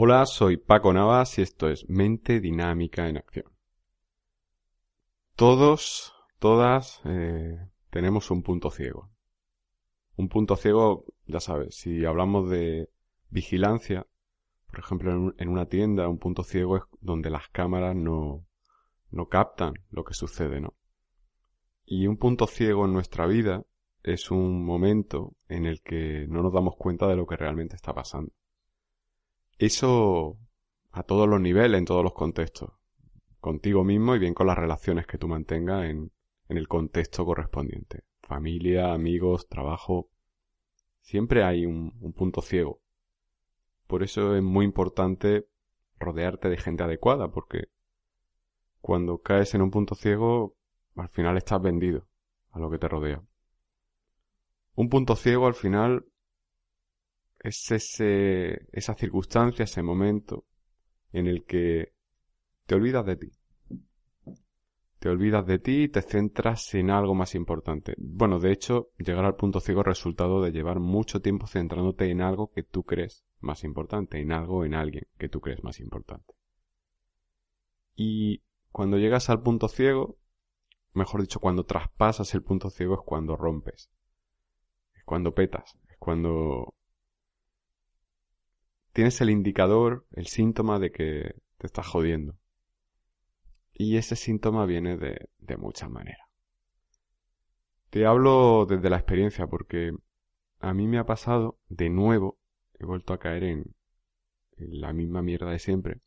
Hola, soy Paco Navas y esto es Mente Dinámica en Acción. Todos, todas, eh, tenemos un punto ciego. Un punto ciego, ya sabes, si hablamos de vigilancia, por ejemplo, en, en una tienda, un punto ciego es donde las cámaras no, no captan lo que sucede, ¿no? Y un punto ciego en nuestra vida es un momento en el que no nos damos cuenta de lo que realmente está pasando. Eso a todos los niveles, en todos los contextos. Contigo mismo y bien con las relaciones que tú mantengas en, el contexto correspondiente. Familia, amigos, trabajo. Siempre hay un punto ciego. Por eso es muy importante rodearte de gente adecuada, porque cuando caes en un punto ciego, al final estás vendido a lo que te rodea. Un punto ciego al final es ese, esa circunstancia, ese momento en el que te olvidas de ti. Te olvidas de ti y te centras en algo más importante. Bueno, de hecho, llegar al punto ciego es resultado de llevar mucho tiempo centrándote en algo que tú crees más importante, en algo, en alguien que tú crees más importante. Y cuando llegas al punto ciego, mejor dicho, cuando traspasas el punto ciego es cuando rompes. Es cuando petas, es cuando tienes el indicador, el síntoma de que te estás jodiendo. Y ese síntoma viene de, de muchas maneras. Te hablo desde la experiencia porque a mí me ha pasado de nuevo, he vuelto a caer en, en la misma mierda de siempre.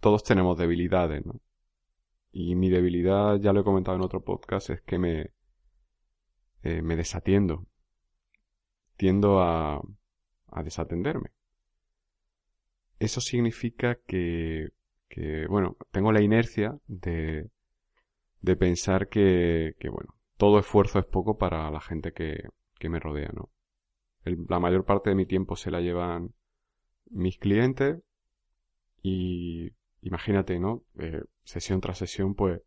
Todos tenemos debilidades, ¿no? Y mi debilidad, ya lo he comentado en otro podcast, es que me, eh, me desatiendo. Tiendo a, a desatenderme. Eso significa que, que, bueno, tengo la inercia de, de pensar que, que, bueno, todo esfuerzo es poco para la gente que, que me rodea, ¿no? La mayor parte de mi tiempo se la llevan mis clientes y imagínate, ¿no? Eh, sesión tras sesión, pues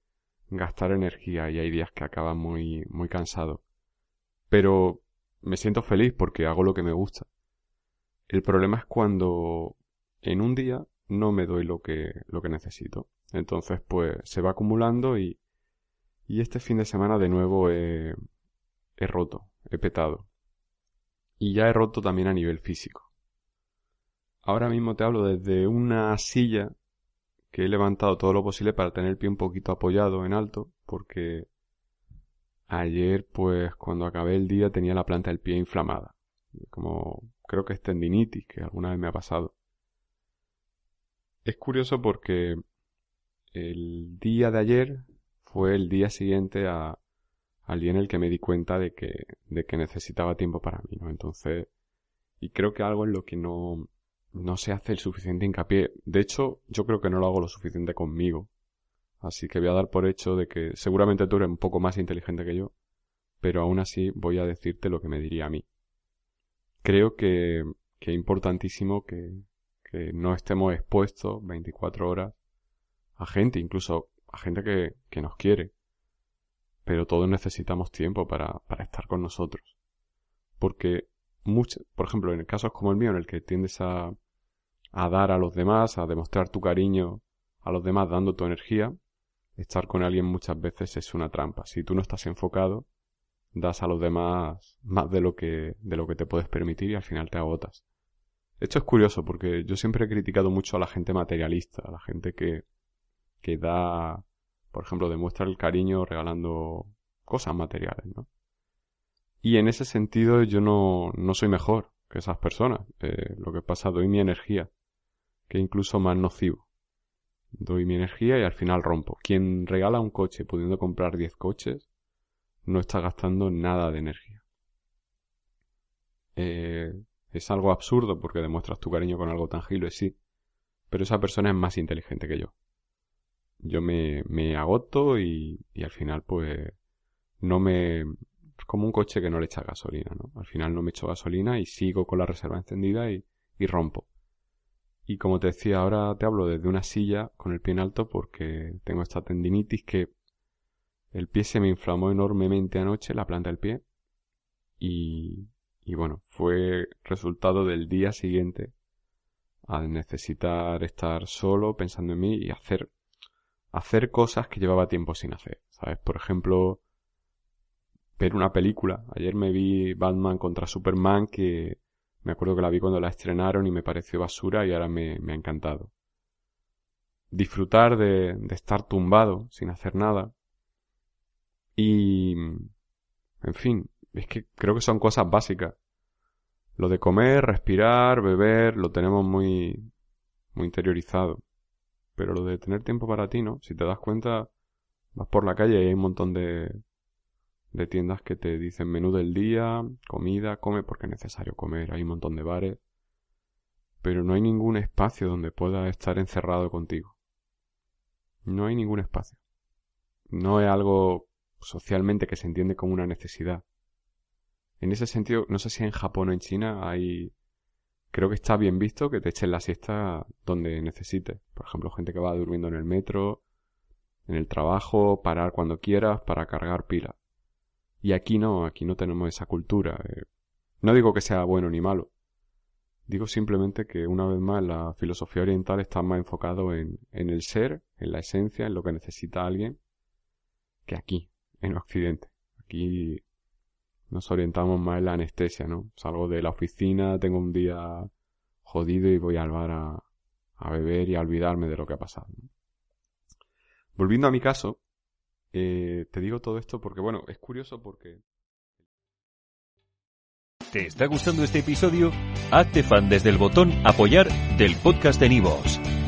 gastar energía y hay días que acaban muy, muy cansado. Pero me siento feliz porque hago lo que me gusta. El problema es cuando en un día no me doy lo que, lo que necesito. Entonces, pues se va acumulando y, y este fin de semana de nuevo he, he roto, he petado. Y ya he roto también a nivel físico. Ahora mismo te hablo desde una silla que he levantado todo lo posible para tener el pie un poquito apoyado en alto, porque ayer, pues cuando acabé el día tenía la planta del pie inflamada. Como creo que es tendinitis, que alguna vez me ha pasado. Es curioso porque el día de ayer fue el día siguiente a, al día en el que me di cuenta de que, de que necesitaba tiempo para mí, ¿no? Entonces, y creo que algo en lo que no, no se hace el suficiente hincapié. De hecho, yo creo que no lo hago lo suficiente conmigo. Así que voy a dar por hecho de que seguramente tú eres un poco más inteligente que yo, pero aún así voy a decirte lo que me diría a mí creo que, que es importantísimo que, que, no estemos expuestos 24 horas a gente, incluso a gente que, que nos quiere. Pero todos necesitamos tiempo para, para estar con nosotros. Porque, mucho, por ejemplo, en casos como el mío, en el que tiendes a, a dar a los demás, a demostrar tu cariño a los demás dando tu energía, estar con alguien muchas veces es una trampa. Si tú no estás enfocado, das a los demás más de lo que, de lo que te puedes permitir y al final te agotas. Esto es curioso porque yo siempre he criticado mucho a la gente materialista, a la gente que, que da, por ejemplo, demuestra el cariño regalando cosas materiales, ¿no? Y en ese sentido yo no, no soy mejor que esas personas. Eh, lo que pasa, doy mi energía, que incluso más nocivo. Doy mi energía y al final rompo. Quien regala un coche pudiendo comprar 10 coches, no está gastando nada de energía. Eh, es algo absurdo porque demuestras tu cariño con algo tangible, sí, pero esa persona es más inteligente que yo. Yo me, me agoto y, y al final pues no me... Es como un coche que no le echa gasolina, ¿no? Al final no me echo gasolina y sigo con la reserva encendida y, y rompo. Y como te decía, ahora te hablo desde una silla con el pie en alto porque tengo esta tendinitis que el pie se me inflamó enormemente anoche, la planta del pie. Y, y bueno, fue resultado del día siguiente al necesitar estar solo pensando en mí y hacer, hacer cosas que llevaba tiempo sin hacer. ¿Sabes? Por ejemplo, ver una película. Ayer me vi Batman contra Superman que me acuerdo que la vi cuando la estrenaron y me pareció basura y ahora me, me ha encantado. Disfrutar de, de estar tumbado sin hacer nada. Y... En fin, es que creo que son cosas básicas. Lo de comer, respirar, beber, lo tenemos muy, muy interiorizado. Pero lo de tener tiempo para ti, ¿no? Si te das cuenta, vas por la calle y hay un montón de, de tiendas que te dicen menú del día, comida, come porque es necesario comer, hay un montón de bares, pero no hay ningún espacio donde puedas estar encerrado contigo. No hay ningún espacio. No es algo socialmente que se entiende como una necesidad. En ese sentido, no sé si en Japón o en China hay... Creo que está bien visto que te echen la siesta donde necesites. Por ejemplo, gente que va durmiendo en el metro, en el trabajo, parar cuando quieras para cargar pilas. Y aquí no, aquí no tenemos esa cultura. Eh. No digo que sea bueno ni malo. Digo simplemente que una vez más la filosofía oriental está más enfocado en, en el ser, en la esencia, en lo que necesita alguien, que aquí, en Occidente. Aquí nos orientamos más en la anestesia, ¿no? Salgo de la oficina, tengo un día jodido y voy al bar a, a beber y a olvidarme de lo que ha pasado. Volviendo a mi caso, eh, te digo todo esto porque, bueno, es curioso porque... ¿Te está gustando este episodio? Hazte fan desde el botón apoyar del podcast de Nivos.